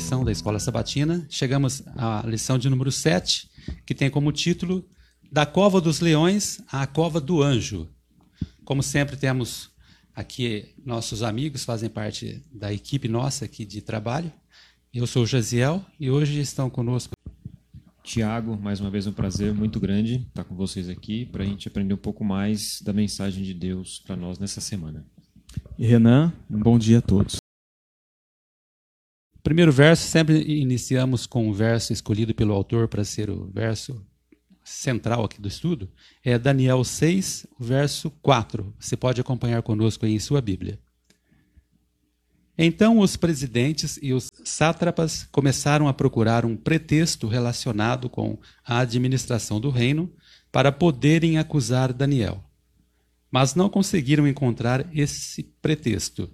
lição da Escola Sabatina. Chegamos à lição de número 7, que tem como título Da Cova dos Leões à Cova do Anjo. Como sempre, temos aqui nossos amigos, fazem parte da equipe nossa aqui de trabalho. Eu sou o Jaziel e hoje estão conosco. Tiago, mais uma vez um prazer muito grande estar com vocês aqui para a gente aprender um pouco mais da mensagem de Deus para nós nessa semana. E Renan, um bom dia a todos. Primeiro verso, sempre iniciamos com um verso escolhido pelo autor para ser o verso central aqui do estudo. É Daniel 6, verso 4. Você pode acompanhar conosco aí em sua Bíblia. Então os presidentes e os sátrapas começaram a procurar um pretexto relacionado com a administração do reino para poderem acusar Daniel. Mas não conseguiram encontrar esse pretexto,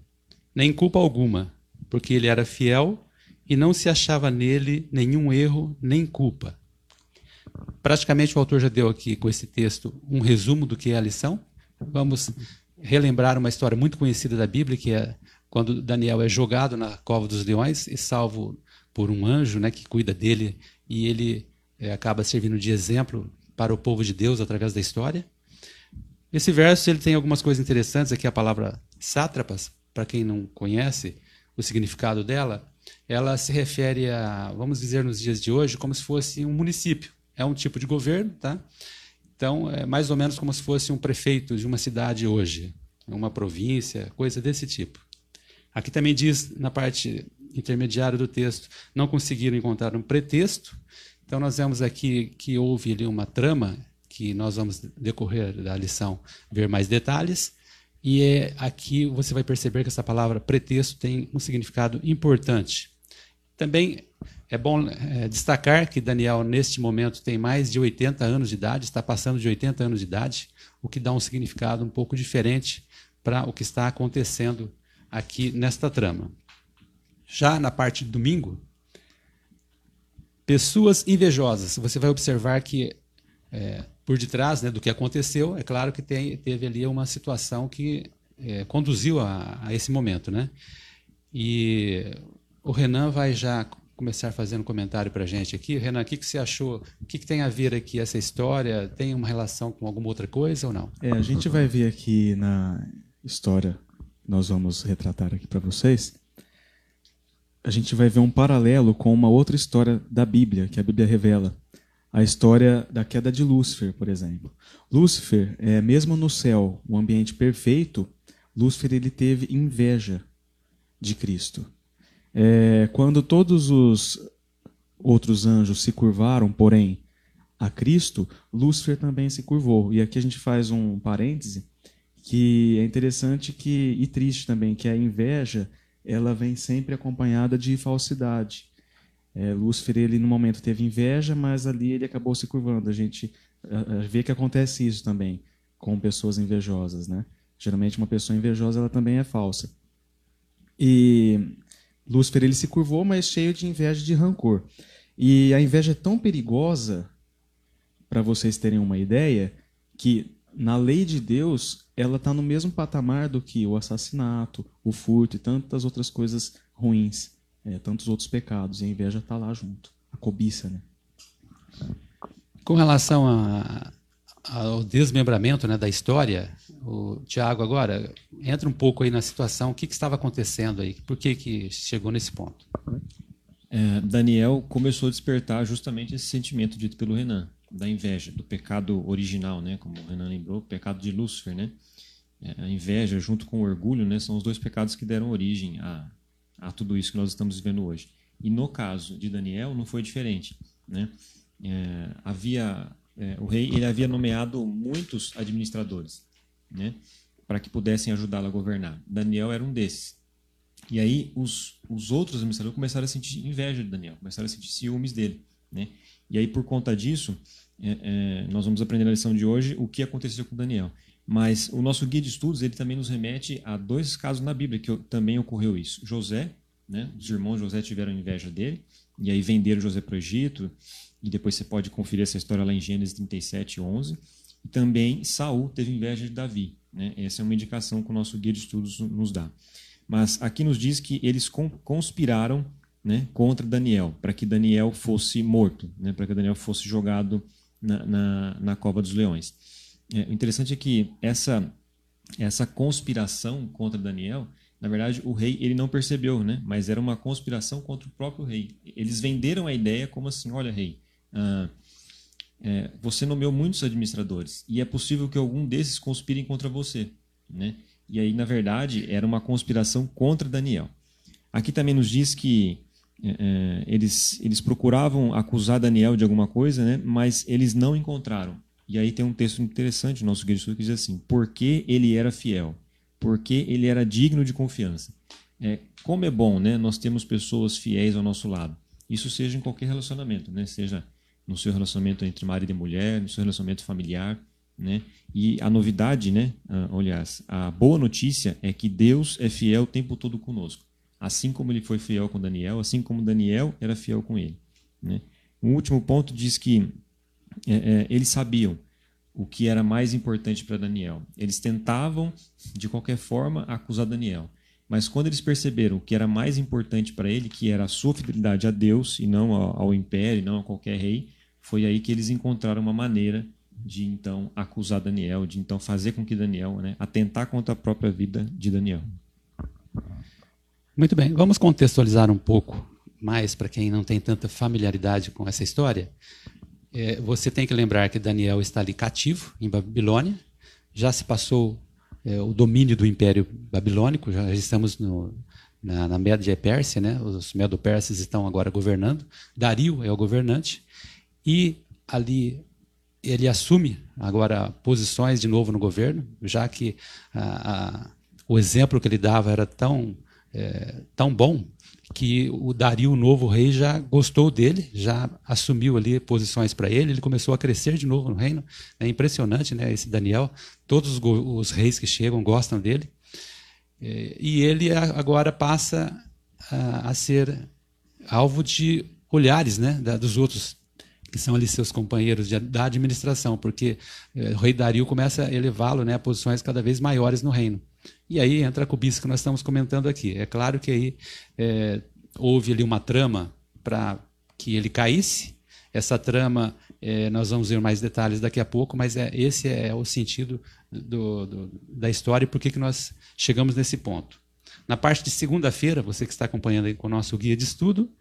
nem culpa alguma, porque ele era fiel e não se achava nele nenhum erro nem culpa. Praticamente o autor já deu aqui com esse texto um resumo do que é a lição. Vamos relembrar uma história muito conhecida da Bíblia, que é quando Daniel é jogado na cova dos leões e salvo por um anjo né, que cuida dele, e ele é, acaba servindo de exemplo para o povo de Deus através da história. Esse verso ele tem algumas coisas interessantes aqui, a palavra sátrapas, para quem não conhece o significado dela, ela se refere a, vamos dizer nos dias de hoje, como se fosse um município. É um tipo de governo, tá? Então, é mais ou menos como se fosse um prefeito de uma cidade hoje, uma província, coisa desse tipo. Aqui também diz, na parte intermediária do texto, não conseguiram encontrar um pretexto. Então, nós vemos aqui que houve ali uma trama, que nós vamos, decorrer da lição, ver mais detalhes. E é, aqui você vai perceber que essa palavra pretexto tem um significado importante. Também é bom é, destacar que Daniel, neste momento, tem mais de 80 anos de idade, está passando de 80 anos de idade, o que dá um significado um pouco diferente para o que está acontecendo aqui nesta trama. Já na parte de domingo, pessoas invejosas. Você vai observar que é, por detrás né, do que aconteceu, é claro que tem, teve ali uma situação que é, conduziu a, a, esse momento. Né? E o Renan vai já começar fazendo comentário para a gente aqui. Renan, o que, que você achou? O que, que, tem a ver aqui essa história? Tem uma relação com alguma outra coisa ou não? É, a gente vai ver aqui na história nós vamos retratar aqui para vocês, a gente vai ver um paralelo com uma outra história da Bíblia, que a Bíblia revela. A história da queda de Lúcifer, por exemplo. Lúcifer, é, mesmo no céu, um ambiente perfeito, Lúcifer ele teve inveja de Cristo. É, quando todos os outros anjos se curvaram, porém, a Cristo, Lúcifer também se curvou. E aqui a gente faz um parêntese que é interessante que e triste também que a inveja ela vem sempre acompanhada de falsidade. É, Lúcifer ele no momento teve inveja, mas ali ele acabou se curvando. A gente vê que acontece isso também com pessoas invejosas, né? Geralmente uma pessoa invejosa ela também é falsa. E Lúcifer ele se curvou, mas cheio de inveja de rancor. E a inveja é tão perigosa, para vocês terem uma ideia, que na lei de Deus, ela está no mesmo patamar do que o assassinato, o furto e tantas outras coisas ruins, é, tantos outros pecados. E a inveja está lá junto, a cobiça, né? Com relação a, ao desmembramento né, da história, o Tiago agora entra um pouco aí na situação, o que, que estava acontecendo aí, por que, que chegou nesse ponto? É, Daniel começou a despertar justamente esse sentimento dito pelo Renan da inveja, do pecado original, né? Como o Renan lembrou, o pecado de Lúcifer, né? É, a inveja junto com o orgulho, né? São os dois pecados que deram origem a, a tudo isso que nós estamos vivendo hoje. E no caso de Daniel não foi diferente, né? É, havia é, o rei ele havia nomeado muitos administradores, né? Para que pudessem ajudá-lo a governar. Daniel era um desses. E aí os, os outros administradores começaram a sentir inveja de Daniel, começaram a sentir ciúmes dele, né? E aí, por conta disso, é, é, nós vamos aprender na lição de hoje o que aconteceu com Daniel. Mas o nosso guia de estudos ele também nos remete a dois casos na Bíblia que também ocorreu isso. José, né, os irmãos José tiveram inveja dele, e aí venderam José para o Egito, e depois você pode conferir essa história lá em Gênesis 37, 11. E também Saul teve inveja de Davi. Né? Essa é uma indicação que o nosso guia de estudos nos dá. Mas aqui nos diz que eles conspiraram né, contra Daniel, para que Daniel fosse morto, né, para que Daniel fosse jogado na, na, na cova dos leões. É, o interessante é que essa, essa conspiração contra Daniel, na verdade, o rei ele não percebeu, né, mas era uma conspiração contra o próprio rei. Eles venderam a ideia como assim: olha, rei, ah, é, você nomeou muitos administradores e é possível que algum desses conspirem contra você. Né? E aí, na verdade, era uma conspiração contra Daniel. Aqui também nos diz que é, é, eles, eles procuravam acusar Daniel de alguma coisa, né? mas eles não encontraram. E aí tem um texto interessante no nosso guia que diz assim: porque ele era fiel, porque ele era digno de confiança. É, como é bom, né? Nós temos pessoas fiéis ao nosso lado. Isso seja em qualquer relacionamento, né? Seja no seu relacionamento entre marido e mulher, no seu relacionamento familiar, né? E a novidade, né? Ah, aliás, a boa notícia é que Deus é fiel o tempo todo conosco. Assim como ele foi fiel com Daniel, assim como Daniel era fiel com ele. Né? O último ponto diz que é, é, eles sabiam o que era mais importante para Daniel. Eles tentavam, de qualquer forma, acusar Daniel. Mas quando eles perceberam o que era mais importante para ele, que era a sua fidelidade a Deus e não ao, ao império, não a qualquer rei, foi aí que eles encontraram uma maneira de então acusar Daniel, de então fazer com que Daniel, né, atentar contra a própria vida de Daniel. Muito bem, vamos contextualizar um pouco mais para quem não tem tanta familiaridade com essa história. É, você tem que lembrar que Daniel está ali cativo em Babilônia, já se passou é, o domínio do Império Babilônico, já estamos no, na, na Média Pérsia, né? os Medo-Persas estão agora governando, Dario é o governante, e ali ele assume agora posições de novo no governo, já que a, a, o exemplo que ele dava era tão, é, tão bom que o Dario, o novo rei, já gostou dele, já assumiu ali posições para ele, ele começou a crescer de novo no reino. É impressionante, né? Esse Daniel, todos os, reis que chegam gostam dele. É, e ele agora passa a, ser alvo de olhares né, dos outros que são ali seus companheiros de, da administração, porque é, o rei Dario começa a elevá-lo né, a posições cada vez maiores no reino. E aí entra a cobiça que nós estamos comentando aqui. É claro que aí é, houve ali uma trama para que ele caísse. Essa trama, é, nós vamos ver mais detalhes daqui a pouco, mas é, esse é o sentido do, do, da história e por que nós chegamos nesse ponto. Na parte de segunda-feira, você que está acompanhando aí com o nosso guia de estudo,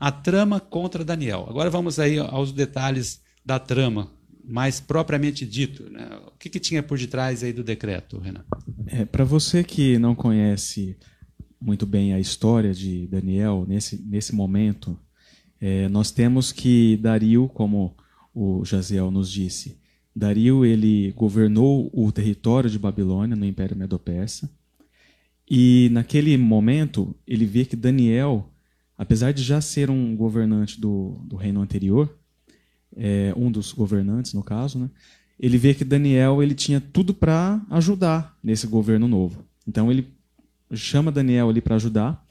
a trama contra Daniel. Agora vamos aí aos detalhes da trama, mais propriamente dito. Né? O que, que, tinha por detrás aí do decreto, Renan? É, Para você que não conhece muito bem a história de Daniel nesse, nesse momento, é, nós temos que Dario, como o Jaziel nos disse, Dario ele governou o território de Babilônia no Império Medo-Persa e naquele momento ele vê que Daniel apesar de já ser um governante do, do reino anterior, é, um dos governantes no caso, né, ele vê que Daniel ele tinha tudo para ajudar nesse governo novo. Então ele chama Daniel ali para ajudar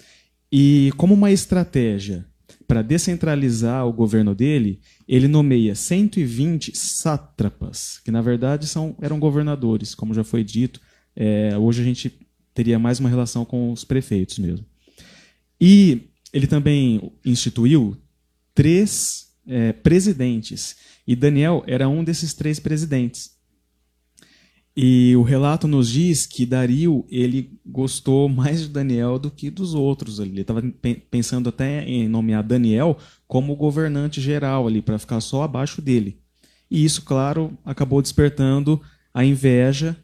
e como uma estratégia para descentralizar o governo dele, ele nomeia 120 sátrapas, que na verdade são, eram governadores, como já foi dito. É, hoje a gente teria mais uma relação com os prefeitos mesmo. E ele também instituiu três é, presidentes. E Daniel era um desses três presidentes. E o relato nos diz que Dario ele gostou mais de Daniel do que dos outros. Ele estava pensando até em nomear Daniel como governante geral ali para ficar só abaixo dele. E isso, claro, acabou despertando a inveja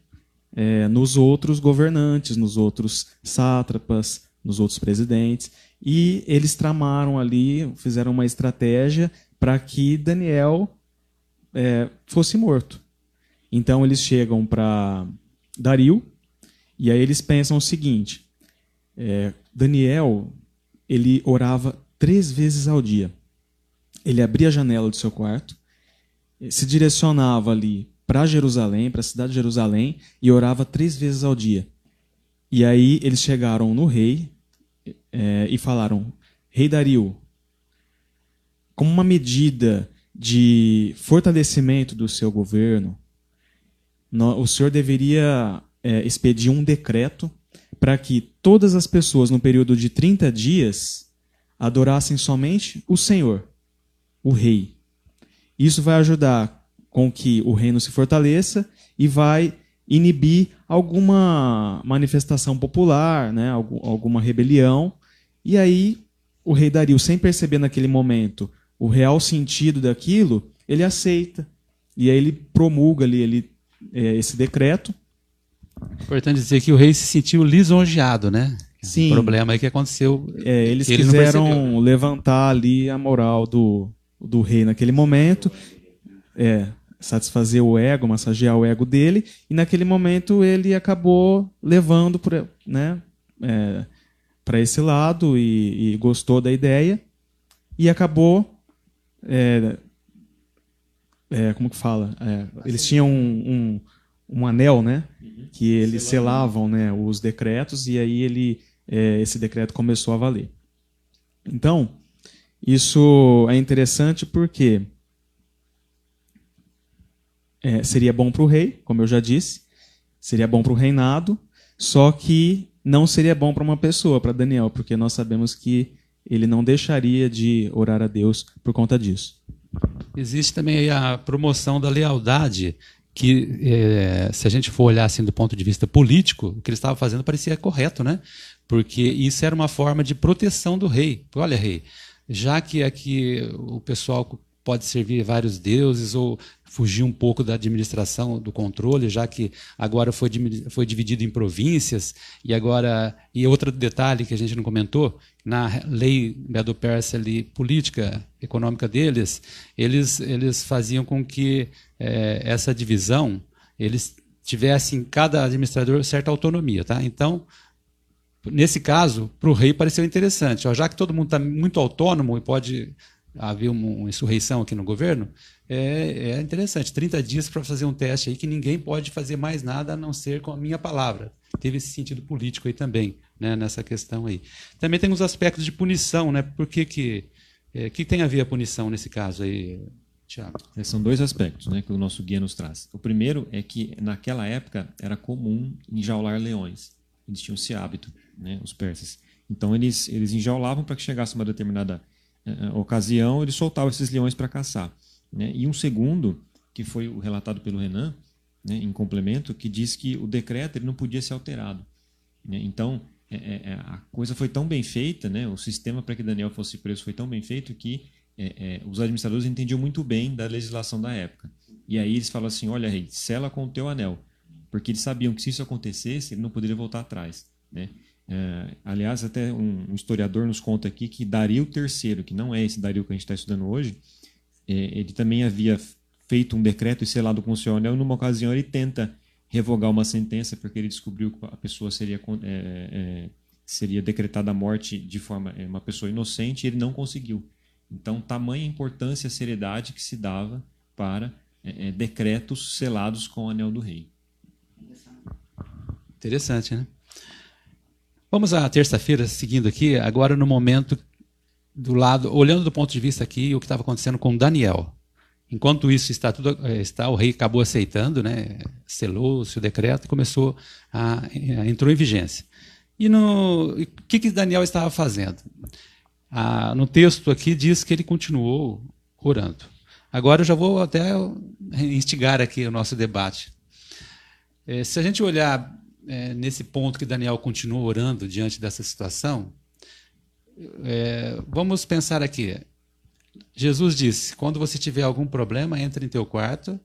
é, nos outros governantes, nos outros sátrapas, nos outros presidentes. E eles tramaram ali, fizeram uma estratégia para que Daniel é, fosse morto. Então eles chegam para Dario e aí eles pensam o seguinte: é, Daniel ele orava três vezes ao dia. Ele abria a janela do seu quarto, se direcionava ali para Jerusalém, para a cidade de Jerusalém, e orava três vezes ao dia. E aí eles chegaram no rei, é, e falaram: Rei Dario, como uma medida de fortalecimento do seu governo, no, o senhor deveria é, expedir um decreto para que todas as pessoas, no período de 30 dias, adorassem somente o Senhor, o Rei. Isso vai ajudar com que o reino se fortaleça e vai inibir alguma manifestação popular, né, alguma rebelião. E aí o rei Dario, sem perceber naquele momento o real sentido daquilo, ele aceita. E aí ele promulga ali ele, é, esse decreto. Importante dizer que o rei se sentiu lisonjeado, né? Sim. O problema é que aconteceu. É, eles que quiseram levantar ali a moral do, do rei naquele momento. É, satisfazer o ego, massagear o ego dele, e naquele momento ele acabou levando por, né, é, para esse lado e, e, gostou da ideia e acabou é, é, como que fala? É, eles tinham um, um, um, anel né? Que eles selavam. né os decretos e aí ele é, esse decreto começou a valer. Então isso é interessante porque é, seria bom para o rei, como eu já disse, seria bom para o reinado, só que não seria bom para uma pessoa, para Daniel, porque nós sabemos que ele não deixaria de orar a Deus por conta disso. Existe também a promoção da lealdade, que é, se a gente for olhar assim do ponto de vista político, o que ele estava fazendo parecia correto, né? Porque isso era uma forma de proteção do rei. Olha, rei, já que aqui o pessoal pode servir vários deuses ou fugir um pouco da administração, do controle, já que agora foi, foi dividido em províncias e agora e outro detalhe que a gente não comentou na lei Medo-Persa ali política econômica deles, eles eles faziam com que é, essa divisão eles tivessem cada administrador certa autonomia, tá? Então nesse caso para o rei pareceu interessante, ó, já que todo mundo está muito autônomo e pode haver uma insurreição aqui no governo, é, é interessante. 30 dias para fazer um teste aí que ninguém pode fazer mais nada a não ser com a minha palavra. Teve esse sentido político aí também, né, nessa questão aí. Também tem os aspectos de punição, né? Por que que, é, que tem a ver a punição nesse caso aí, Tiago? É, são dois aspectos né, que o nosso guia nos traz. O primeiro é que naquela época era comum enjaular leões. Eles tinham esse hábito, né, os persas. Então eles, eles enjaulavam para que chegasse uma determinada uh, ocasião, eles soltavam esses leões para caçar. Né? E um segundo, que foi o relatado pelo Renan, né, em complemento, que diz que o decreto ele não podia ser alterado. Né? Então, é, é, é, a coisa foi tão bem feita, né? o sistema para que Daniel fosse preso foi tão bem feito que é, é, os administradores entendiam muito bem da legislação da época. E aí eles falam assim: olha, rei, sela com o teu anel. Porque eles sabiam que se isso acontecesse, ele não poderia voltar atrás. Né? É, aliás, até um, um, historiador nos conta aqui que Dario III, que não é esse Dario que a gente está estudando hoje, ele também havia feito um decreto e selado com o seu anel. Numa ocasião, ele tenta revogar uma sentença porque ele descobriu que a pessoa seria, é, é, seria decretada a morte de forma é, uma pessoa inocente e ele não conseguiu. Então, tamanha importância e seriedade que se dava para é, é, decretos selados com o anel do rei. Interessante, né? Vamos à terça-feira, seguindo aqui, agora no momento do lado, olhando do ponto de vista aqui, o que estava acontecendo com Daniel. Enquanto isso está tudo eh, está, o rei acabou aceitando, né, selou-se o decreto e começou a, entrou em vigência. E no o que, que Daniel estava fazendo? Ah, no texto aqui diz que ele continuou orando. Agora eu já vou até instigar aqui o nosso debate. É, se a gente olhar é, nesse ponto que Daniel continuou orando diante dessa situação, é, vamos pensar aqui. Jesus disse: quando você tiver algum problema, entre em teu quarto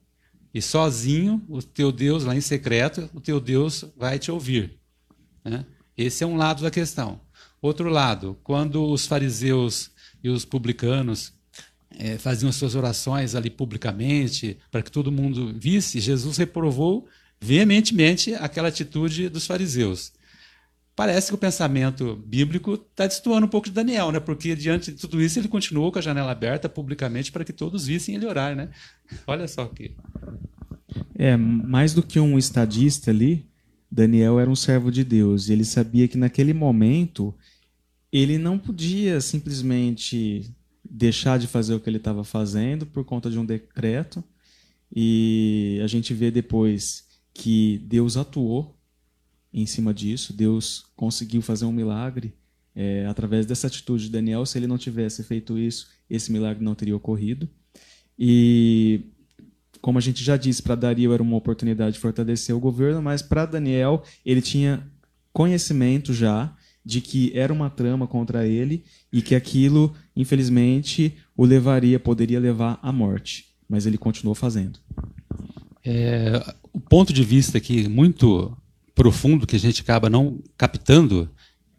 e sozinho, o teu Deus, lá em secreto, o teu Deus vai te ouvir. Né? Esse é um lado da questão. Outro lado, quando os fariseus e os publicanos é, faziam suas orações ali publicamente, para que todo mundo visse, Jesus reprovou veementemente aquela atitude dos fariseus parece que o pensamento bíblico está destoando um pouco de Daniel, né? Porque diante de tudo isso ele continuou com a janela aberta publicamente para que todos vissem ele orar, né? Olha só que é mais do que um estadista ali, Daniel era um servo de Deus e ele sabia que naquele momento ele não podia simplesmente deixar de fazer o que ele estava fazendo por conta de um decreto e a gente vê depois que Deus atuou em cima disso. Deus conseguiu fazer um milagre é, através dessa atitude de Daniel, se ele não tivesse feito isso, esse milagre não teria ocorrido. E, como a gente já disse, para Dario era uma oportunidade de fortalecer o governo, mas para Daniel, ele tinha conhecimento já de que era uma trama contra ele e que aquilo, infelizmente, o levaria, poderia levar à morte. Mas ele continuou fazendo. É, o ponto de vista aqui muito profundo que a gente acaba não captando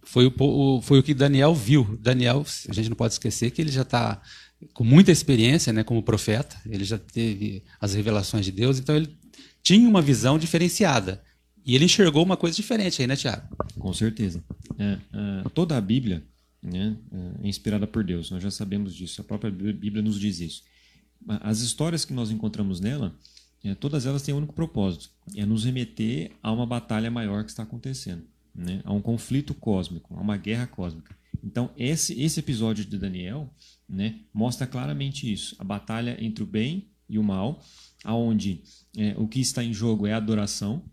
foi o, foi o que Daniel viu. Daniel, a gente não pode esquecer que ele já está com muita experiência né, como profeta, ele já teve as revelações de Deus, então ele tinha uma visão diferenciada. E ele enxergou uma coisa diferente aí, né, Tiago? Com certeza. É, é, toda a Bíblia né, é inspirada por Deus, nós já sabemos disso, a própria Bíblia nos diz isso. As histórias que nós encontramos nela, é, todas elas têm um único propósito: é nos remeter a uma batalha maior que está acontecendo, né? a um conflito cósmico, a uma guerra cósmica. Então, esse, esse episódio de Daniel né, mostra claramente isso: a batalha entre o bem e o mal, aonde é, o que está em jogo é a adoração,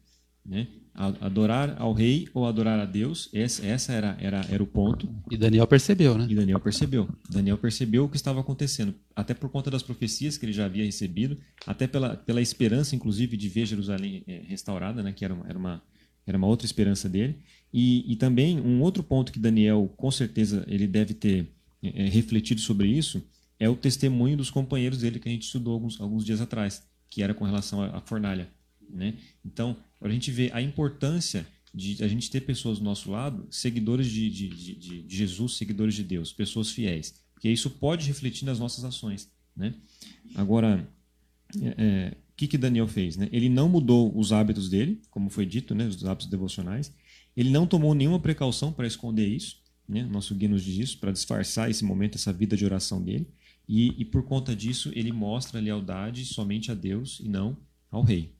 né? adorar ao rei ou adorar a Deus, essa, essa era, era, era o ponto. E Daniel percebeu, né? E Daniel percebeu. Daniel percebeu o que estava acontecendo, até por conta das profecias que ele já havia recebido, até pela, pela esperança, inclusive, de ver Jerusalém é, restaurada, né? que era uma, era, uma, era uma outra esperança dele. E, e também um outro ponto que Daniel, com certeza, ele deve ter é, refletido sobre isso, é o testemunho dos companheiros dele que a gente estudou alguns, alguns dias atrás, que era com relação à fornalha. Né? Então, a gente vê a importância de a gente ter pessoas do nosso lado, seguidores de, de, de, de Jesus, seguidores de Deus, pessoas fiéis. Porque isso pode refletir nas nossas ações. Né? Agora, é, é, o que, que Daniel fez? Né? Ele não mudou os hábitos dele, como foi dito, né? os hábitos devocionais. Ele não tomou nenhuma precaução para esconder isso. Né? Nosso guia nos diz isso, para disfarçar esse momento, essa vida de oração dele. E, e por conta disso, ele mostra lealdade somente a Deus e não ao rei.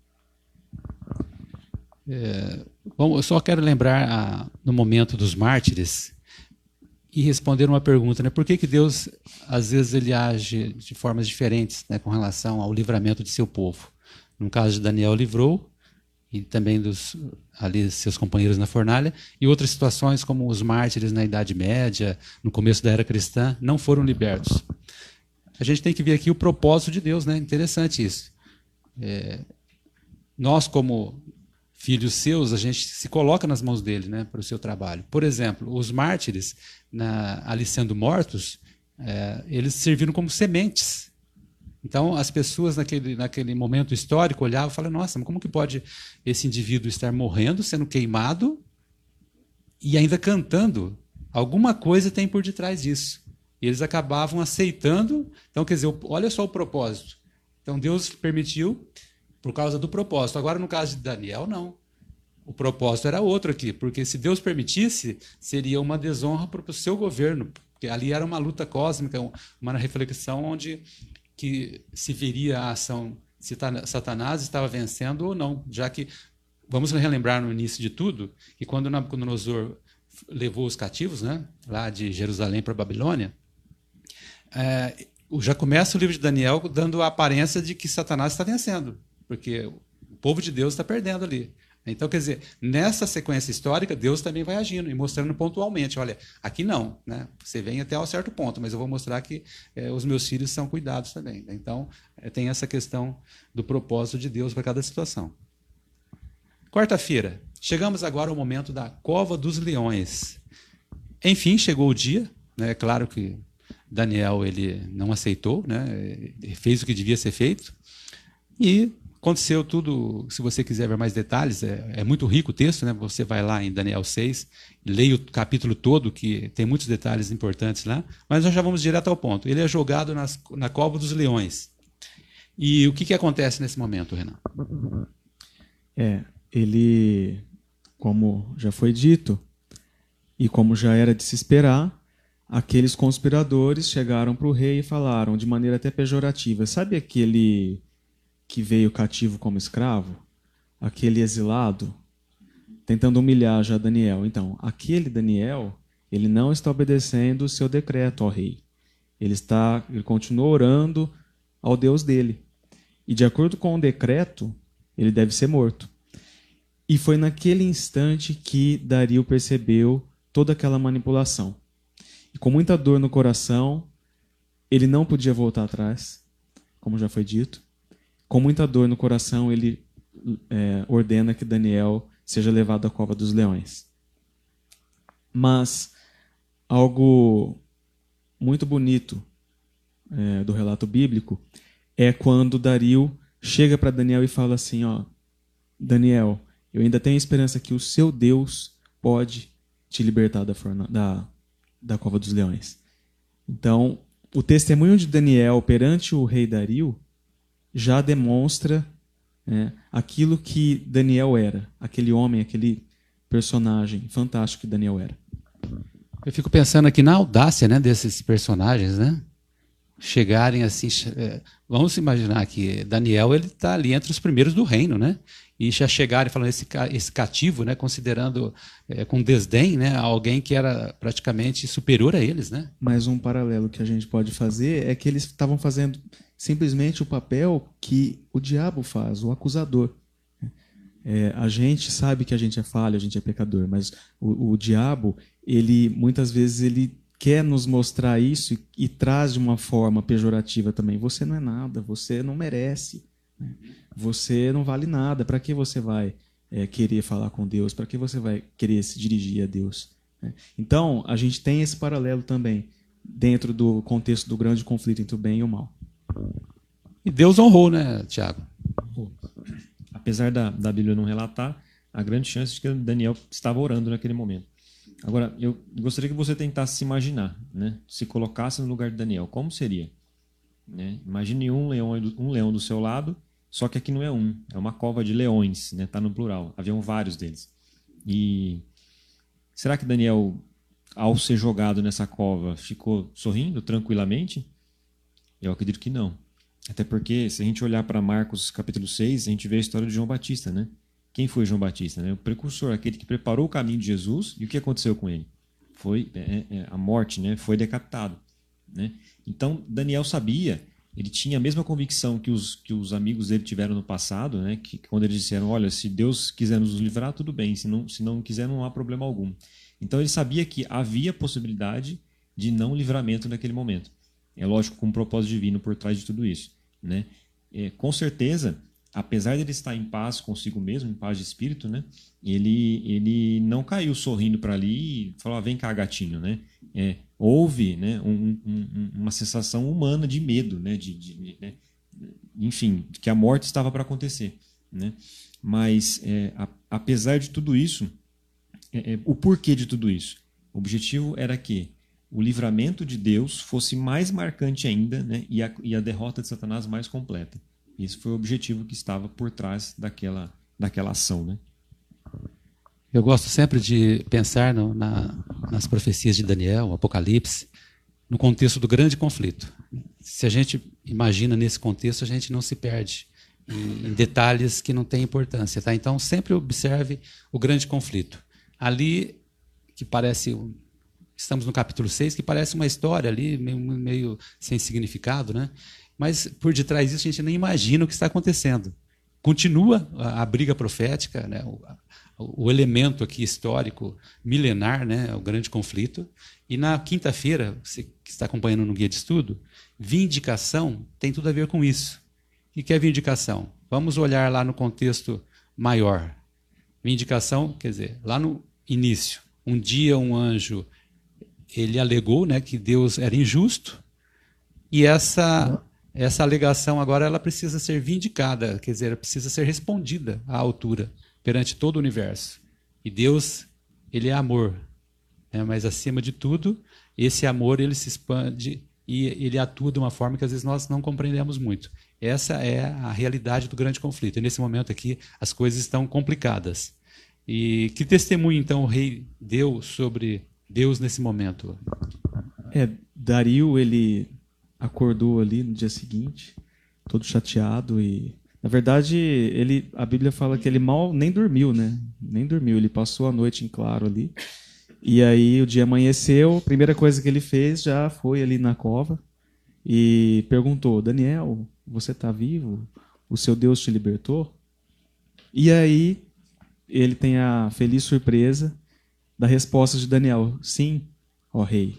É, bom, eu só quero lembrar a, no momento dos mártires e responder uma pergunta, né? Por que, que Deus às vezes ele age de formas diferentes, né, com relação ao livramento de seu povo? No caso de Daniel livrou e também dos ali seus companheiros na fornalha e outras situações como os mártires na Idade Média, no começo da era cristã, não foram libertos. A gente tem que ver aqui o propósito de Deus, né? Interessante isso. É, nós como filhos seus, a gente se coloca nas mãos dele né, para o seu trabalho. Por exemplo, os mártires, na, ali sendo mortos, é, eles serviram como sementes. Então, as pessoas naquele, naquele momento histórico olhavam e falavam: nossa, mas como que pode esse indivíduo estar morrendo, sendo queimado e ainda cantando? Alguma coisa tem por detrás disso. E eles acabavam aceitando. Então, quer dizer, olha só o propósito. Então, Deus permitiu por causa do propósito. Agora, no caso de Daniel, não. O propósito era outro aqui, porque se Deus permitisse, seria uma desonra para o seu governo, porque ali era uma luta cósmica, uma reflexão onde que se viria a ação se Satanás estava vencendo ou não, já que vamos relembrar no início de tudo que quando Nabucodonosor levou os cativos, né, lá de Jerusalém para Babilônia, é, já começa o livro de Daniel dando a aparência de que Satanás está vencendo porque o povo de Deus está perdendo ali. Então, quer dizer, nessa sequência histórica, Deus também vai agindo e mostrando pontualmente: olha, aqui não, né? você vem até um certo ponto, mas eu vou mostrar que é, os meus filhos são cuidados também. Então, é, tem essa questão do propósito de Deus para cada situação. Quarta-feira, chegamos agora ao momento da cova dos leões. Enfim, chegou o dia, né? é claro que Daniel ele não aceitou, né? ele fez o que devia ser feito, e Aconteceu tudo, se você quiser ver mais detalhes, é, é, muito rico o texto, né? Você vai lá em Daniel 6, leia o capítulo todo, que tem muitos detalhes importantes lá, mas nós já vamos direto ao ponto. Ele é jogado nas, na cova dos leões. E o que, que acontece nesse momento, Renan? É, ele, como já foi dito, e como já era de se esperar, aqueles conspiradores chegaram para o rei e falaram de maneira até pejorativa: sabe aquele que veio cativo como escravo, aquele exilado, tentando humilhar já Daniel. Então, aquele Daniel, ele não está obedecendo o seu decreto ao rei. Ele está, ele continua orando ao Deus dele. E de acordo com o decreto, ele deve ser morto. E foi naquele instante que Dario percebeu toda aquela manipulação. E com muita dor no coração, ele não podia voltar atrás, como já foi dito. Com muita dor no coração, ele é, ordena que Daniel seja levado à cova dos leões. Mas algo muito bonito é, do relato bíblico é quando Dario chega para Daniel e fala assim: ó, Daniel, eu ainda tenho esperança que o seu Deus pode te libertar da, forna, da, da cova dos leões. Então, o testemunho de Daniel perante o rei Dario já demonstra né, aquilo que Daniel era, aquele homem, aquele personagem fantástico que Daniel era. Eu fico pensando aqui na audácia né, desses personagens, né? Chegarem assim. É, vamos imaginar que Daniel ele está ali entre os primeiros do reino, né? E já chegarem falando esse, esse cativo, né? Considerando é, com desdém, né? Alguém que era praticamente superior a eles, né? Mas um paralelo que a gente pode fazer é que eles estavam fazendo simplesmente o papel que o diabo faz, o acusador. É, a gente sabe que a gente é falho, a gente é pecador, mas o, o diabo, ele muitas vezes ele quer nos mostrar isso e, e, traz de uma forma pejorativa também. Você não é nada, você não merece, né? você não vale nada. Para que você vai é, querer falar com Deus? Para que você vai querer se dirigir a Deus? Né? Então, a gente tem esse paralelo também dentro do contexto do grande conflito entre o bem e o mal. E Deus honrou, né, Tiago? Apesar da, da Bíblia não relatar, há grande chance de que Daniel estava orando naquele momento. Agora, eu gostaria que você tentasse se imaginar, né? se colocasse no lugar de Daniel, como seria? Né? Imagine um leão, um leão do seu lado, só que aqui não é um, é uma cova de leões, está né? Tá no plural, haviam vários deles. E será que Daniel, ao ser jogado nessa cova, ficou sorrindo tranquilamente? Eu acredito que não. Até porque, se a gente olhar para Marcos capítulo 6, a gente vê a história de João Batista, né? Quem foi João Batista? Né? O precursor, aquele que preparou o caminho de Jesus. E o que aconteceu com ele? Foi é, é, a morte, né? Foi decapitado. Né? Então, Daniel sabia, ele tinha a mesma convicção que os, que os amigos dele tiveram no passado, né? que quando eles disseram, olha, se Deus quiser nos livrar, tudo bem, se não, se não quiser, não há problema algum. Então, ele sabia que havia possibilidade de não livramento naquele momento. É lógico, com um propósito divino por trás de tudo isso. Né? É, com certeza, apesar de ele estar em paz consigo mesmo, em paz de espírito, né? ele, ele não caiu sorrindo para ali e falou: ah, vem cá, gatinho. Né? É, houve né, um, um, uma sensação humana de medo, né? De, de né? enfim, que a morte estava para acontecer. Né? Mas, é, a, apesar de tudo isso, é, é, o porquê de tudo isso? O objetivo era que o livramento de Deus fosse mais marcante ainda né, e, a, e a derrota de Satanás mais completa. Esse foi o objetivo que estava por trás daquela, daquela ação. Né? Eu gosto sempre de pensar no, na, nas profecias de Daniel, Apocalipse, no contexto do grande conflito. Se a gente imagina nesse contexto, a gente não se perde em, em detalhes que não têm importância. Tá? Então, sempre observe o grande conflito. Ali, que parece Estamos no capítulo 6, que parece uma história ali, meio, meio sem significado, né? Mas por detrás disso a gente nem imagina o que está acontecendo. Continua a, a briga profética, né? o, o, elemento aqui histórico milenar, né? o grande conflito. E na quinta-feira, você que está acompanhando no guia de estudo, vindicação tem tudo a ver com isso. O que é vindicação? Vamos olhar lá no contexto maior. Vindicação, quer dizer, lá no início, um dia um anjo ele alegou né, que Deus era injusto e essa, essa alegação agora ela precisa ser vindicada, quer dizer, precisa ser respondida à altura perante todo o universo. E Deus, ele é amor, né, mas acima de tudo, esse amor ele se expande e ele atua de uma forma que às vezes nós não compreendemos muito. Essa é a realidade do grande conflito. E nesse momento aqui as coisas estão complicadas. E que testemunho então o rei deu sobre Deus nesse momento? É, Dario, ele acordou ali no dia seguinte, todo chateado e na verdade, ele a Bíblia fala que ele mal nem dormiu, né? Nem dormiu, ele passou a noite em claro ali. E aí o dia amanheceu, a primeira coisa que ele fez já foi ali na cova e perguntou: "Daniel, você está vivo? O seu Deus te libertou?" E aí ele tem a feliz surpresa da resposta de Daniel: Sim, ó rei,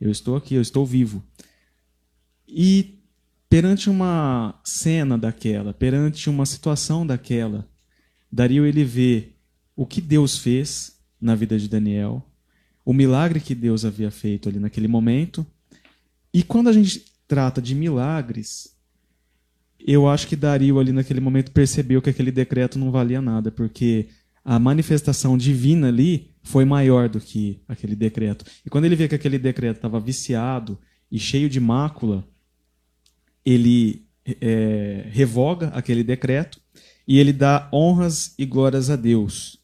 eu estou aqui, eu estou vivo. E perante uma cena daquela, perante uma situação daquela, Dario ele vê o que Deus fez na vida de Daniel, o milagre que Deus havia feito ali naquele momento. E quando a gente trata de milagres, eu acho que Dario ali naquele momento percebeu que aquele decreto não valia nada, porque a manifestação divina ali foi maior do que aquele decreto. E quando ele vê que aquele decreto estava viciado e cheio de mácula, ele é, revoga aquele decreto e ele dá honras e glórias a Deus.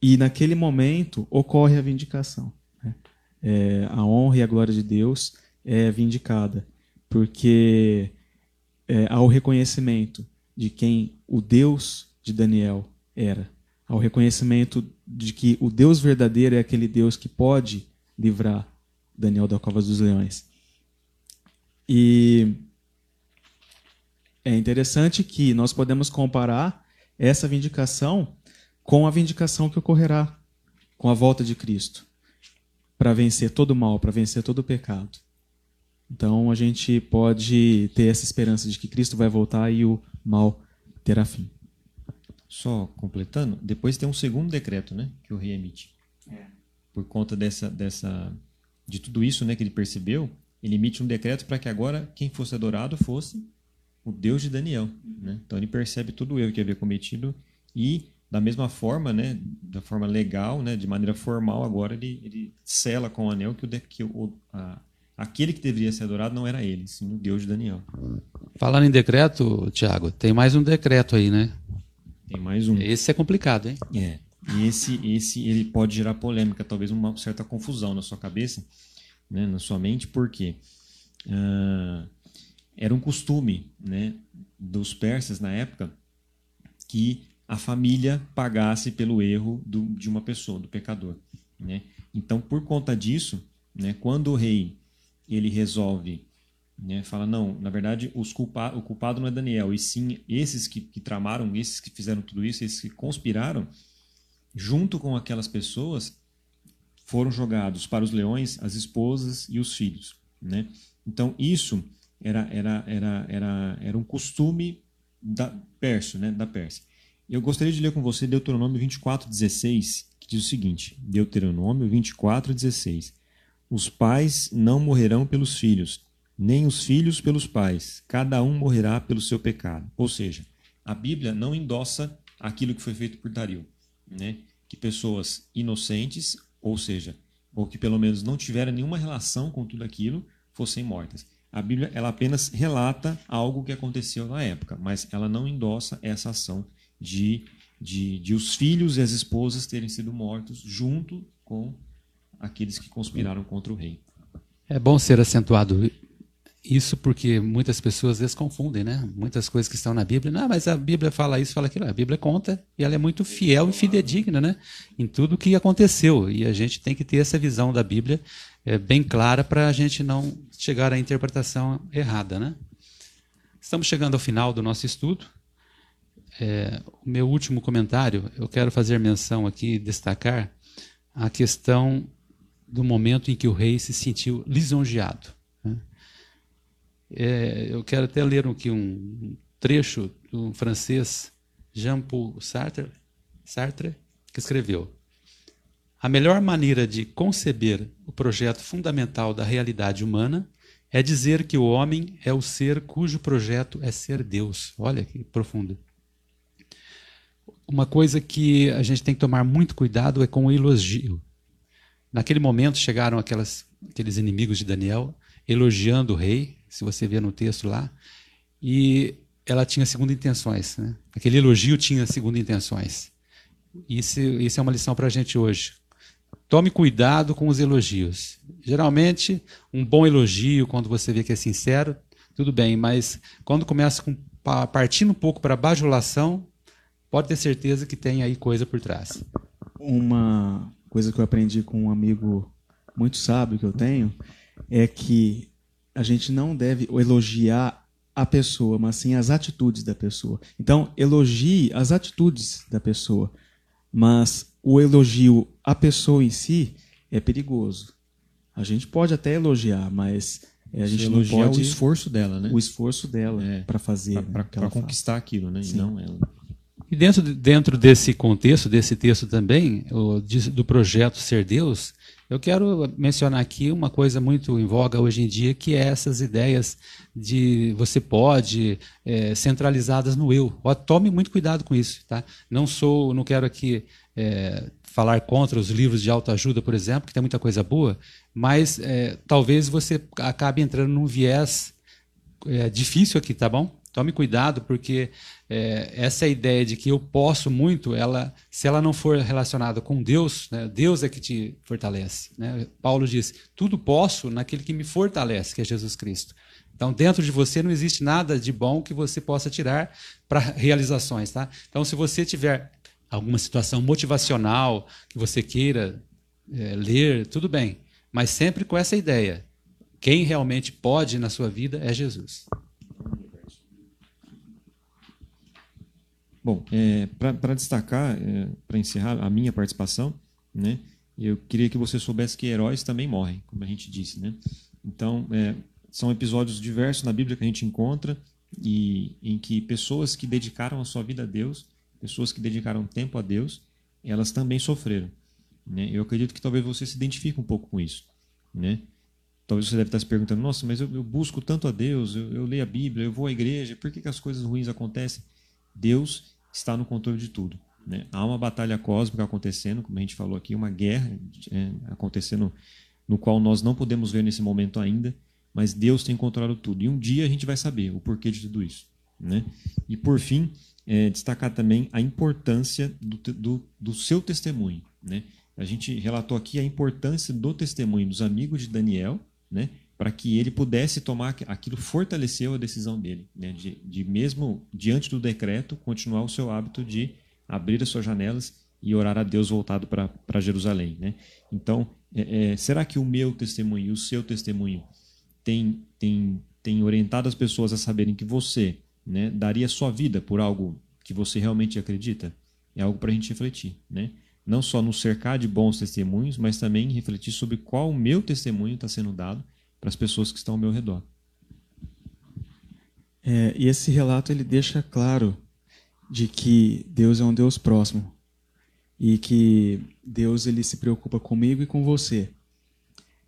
E naquele momento ocorre a vindicação. Né? É, a honra e a glória de Deus é vindicada, porque é, ao reconhecimento de quem o Deus de Daniel era, ao reconhecimento de que o Deus verdadeiro é aquele Deus que pode livrar Daniel da cova dos leões. E é interessante que nós podemos comparar essa vindicação com a vindicação que ocorrerá com a volta de Cristo para vencer todo o mal, para vencer todo o pecado. Então a gente pode ter essa esperança de que Cristo vai voltar e o mal terá fim. Só completando, depois tem um segundo decreto, né, que o rei emite. É. Por conta dessa, dessa, de tudo isso, né, que ele percebeu, ele emite um decreto para que agora quem fosse adorado fosse o Deus de Daniel. Né? Então ele percebe todo o erro que havia cometido e da mesma forma, né, da forma legal, né, de maneira formal, agora ele, ele sela com o anel que, o, que o, a, aquele que deveria ser adorado não era ele, sim o Deus de Daniel. Falando em decreto, Tiago, tem mais um decreto aí, né? Tem mais um. Esse é complicado, hein? É. E esse, esse ele pode gerar polêmica, talvez uma certa confusão na sua cabeça, né, na sua mente, porque uh, era um costume né, dos persas na época que a família pagasse pelo erro do, de uma pessoa, do pecador. Né? Então, por conta disso, né, quando o rei ele resolve, né, fala não, na verdade os culpa, o culpado não é Daniel, e sim esses que, que tramaram, esses que fizeram tudo isso, esses que conspiraram, junto com aquelas pessoas foram jogados para os leões as esposas e os filhos. Né? Então isso era, era, era, era, era um costume da Pérsia, né, da Pérsia. Eu gostaria de ler com você Deuteronômio 24:16, que diz o seguinte: Deuteronômio 24:16. Os pais não morrerão pelos filhos, nem os filhos pelos pais. Cada um morrerá pelo seu pecado. Ou seja, a Bíblia não endossa aquilo que foi feito por Dario, né? Que pessoas inocentes, ou seja, ou que pelo menos não tiveram nenhuma relação com tudo aquilo, fossem mortas. A Bíblia ela apenas relata algo que aconteceu na época, mas ela não endossa essa ação de, de, de os filhos e as esposas terem sido mortos junto com aqueles que conspiraram contra o rei. É bom ser acentuado isso porque muitas pessoas às vezes confundem, né? Muitas coisas que estão na Bíblia. Não, mas a Bíblia fala isso, fala aquilo. A Bíblia conta e ela é muito fiel e fidedigna, né? Em tudo o que aconteceu. E a gente tem que ter essa visão da Bíblia é, bem clara para a gente não chegar à interpretação errada, né? Estamos chegando ao final do nosso estudo. É, o meu último comentário, eu quero fazer menção aqui, destacar a questão do momento em que o rei se sentiu lisonjeado. É, eu quero até ler aqui um trecho do francês Jean-Paul Sartre, Sartre, que escreveu: A melhor maneira de conceber o projeto fundamental da realidade humana é dizer que o homem é o ser cujo projeto é ser Deus. Olha que profundo. Uma coisa que a gente tem que tomar muito cuidado é com o elogio. Naquele momento chegaram aquelas, aqueles inimigos de Daniel elogiando o rei, se você vê no texto lá, e ela tinha segunda intenções. Né? Aquele elogio tinha segunda intenções. Isso, isso é uma lição para a gente hoje. Tome cuidado com os elogios. Geralmente, um bom elogio, quando você vê que é sincero, tudo bem, mas quando começa com, partindo um pouco para bajulação, pode ter certeza que tem aí coisa por trás. Uma coisa que eu aprendi com um amigo muito sábio que eu tenho é que a gente não deve elogiar a pessoa, mas sim as atitudes da pessoa. Então, elogie as atitudes da pessoa, mas o elogio à pessoa em si é perigoso. A gente pode até elogiar, mas é, a gente não pode o esforço dela, né? O esforço dela é, para fazer, para conquistar aquilo, né? E não ela. E dentro, dentro desse contexto, desse texto também, o, do projeto Ser Deus, eu quero mencionar aqui uma coisa muito em voga hoje em dia, que é essas ideias de você pode, é, centralizadas no eu. Ó, tome muito cuidado com isso, tá? Não sou, não quero aqui é, falar contra os livros de autoajuda, por exemplo, que tem muita coisa boa, mas é, talvez você acabe entrando num viés é, difícil aqui, tá bom? Tome cuidado, porque é, essa ideia de que eu posso muito, ela, se ela não for relacionada com Deus, né, Deus é que te fortalece. Né? Paulo diz: tudo posso naquele que me fortalece, que é Jesus Cristo. Então, dentro de você não existe nada de bom que você possa tirar para realizações. Tá? Então, se você tiver alguma situação motivacional que você queira é, ler, tudo bem, mas sempre com essa ideia: quem realmente pode na sua vida é Jesus. Bom, é, para destacar, é, para encerrar a minha participação, né, eu queria que você soubesse que heróis também morrem, como a gente disse. Né? Então, é, são episódios diversos na Bíblia que a gente encontra e em que pessoas que dedicaram a sua vida a Deus, pessoas que dedicaram tempo a Deus, elas também sofreram. Né? Eu acredito que talvez você se identifique um pouco com isso. Né? Talvez você deve estar se perguntando: nossa, mas eu, eu busco tanto a Deus, eu, eu, leio a Bíblia, eu vou à igreja, por que, que as coisas ruins acontecem? Deus está no controle de tudo. Né? Há uma batalha cósmica acontecendo, como a gente falou aqui, uma guerra é, acontecendo no qual nós não podemos ver nesse momento ainda, mas Deus tem controlado tudo. E um dia a gente vai saber o porquê de tudo isso. Né? E por fim, é, destacar também a importância do, do, do seu testemunho. Né? A gente relatou aqui a importância do testemunho dos amigos de Daniel, né? Para que ele pudesse tomar aquilo fortaleceu a decisão dele, né? de, de mesmo diante do decreto continuar o seu hábito de abrir as suas janelas e orar a Deus voltado para Jerusalém. Né? Então, é, é, será que o meu testemunho o seu testemunho tem, tem, tem orientado as pessoas a saberem que você né, daria sua vida por algo que você realmente acredita? É algo para a gente refletir. Né? Não só nos cercar de bons testemunhos, mas também refletir sobre qual o meu testemunho está sendo dado para as pessoas que estão ao meu redor. É, e esse relato ele deixa claro de que Deus é um Deus próximo e que Deus ele se preocupa comigo e com você.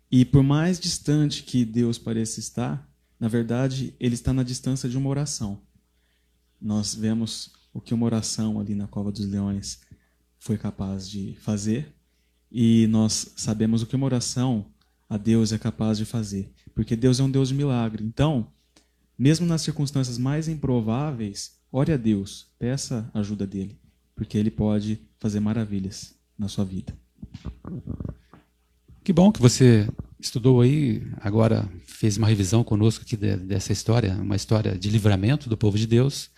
E por mais distante que Deus pareça estar, na verdade, ele está na distância de uma oração. Nós vemos o que uma oração ali na cova dos leões foi capaz de fazer, e nós sabemos o que uma oração a Deus é capaz de fazer. Porque Deus é um Deus de milagre. Então, mesmo nas circunstâncias mais improváveis, ore a Deus, peça ajuda dele, porque ele pode fazer maravilhas na sua vida. Que bom que você estudou aí, agora fez uma revisão conosco aqui dessa história, uma história de livramento do povo de Deus.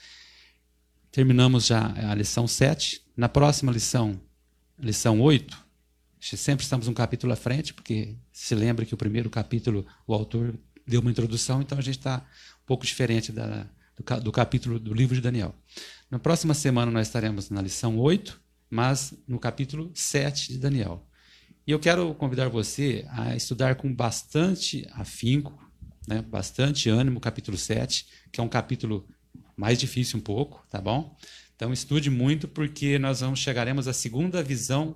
Terminamos já a lição 7. Na próxima lição, lição 8, Sempre estamos um capítulo à frente, porque se lembra que o primeiro capítulo o autor deu uma introdução, então a gente está um pouco diferente da, do, do, capítulo do livro de Daniel. Na próxima semana nós estaremos na lição 8, mas no capítulo 7 de Daniel. E eu quero convidar você a estudar com bastante afinco, né, bastante ânimo o capítulo 7, que é um capítulo mais difícil um pouco, tá bom? Então estude muito, porque nós vamos chegaremos à segunda visão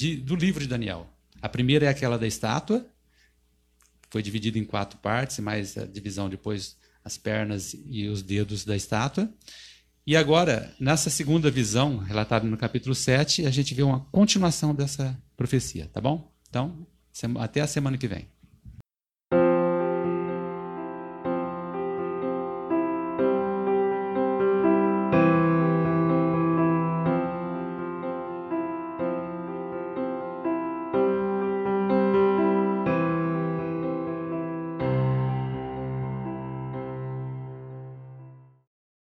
de, do livro de Daniel. A primeira é aquela da estátua, foi dividida em quatro partes, mais a divisão depois as pernas e os dedos da estátua. E agora, nessa segunda visão, relatada no capítulo 7, a gente vê uma continuação dessa profecia, tá bom? Então, até a semana que vem.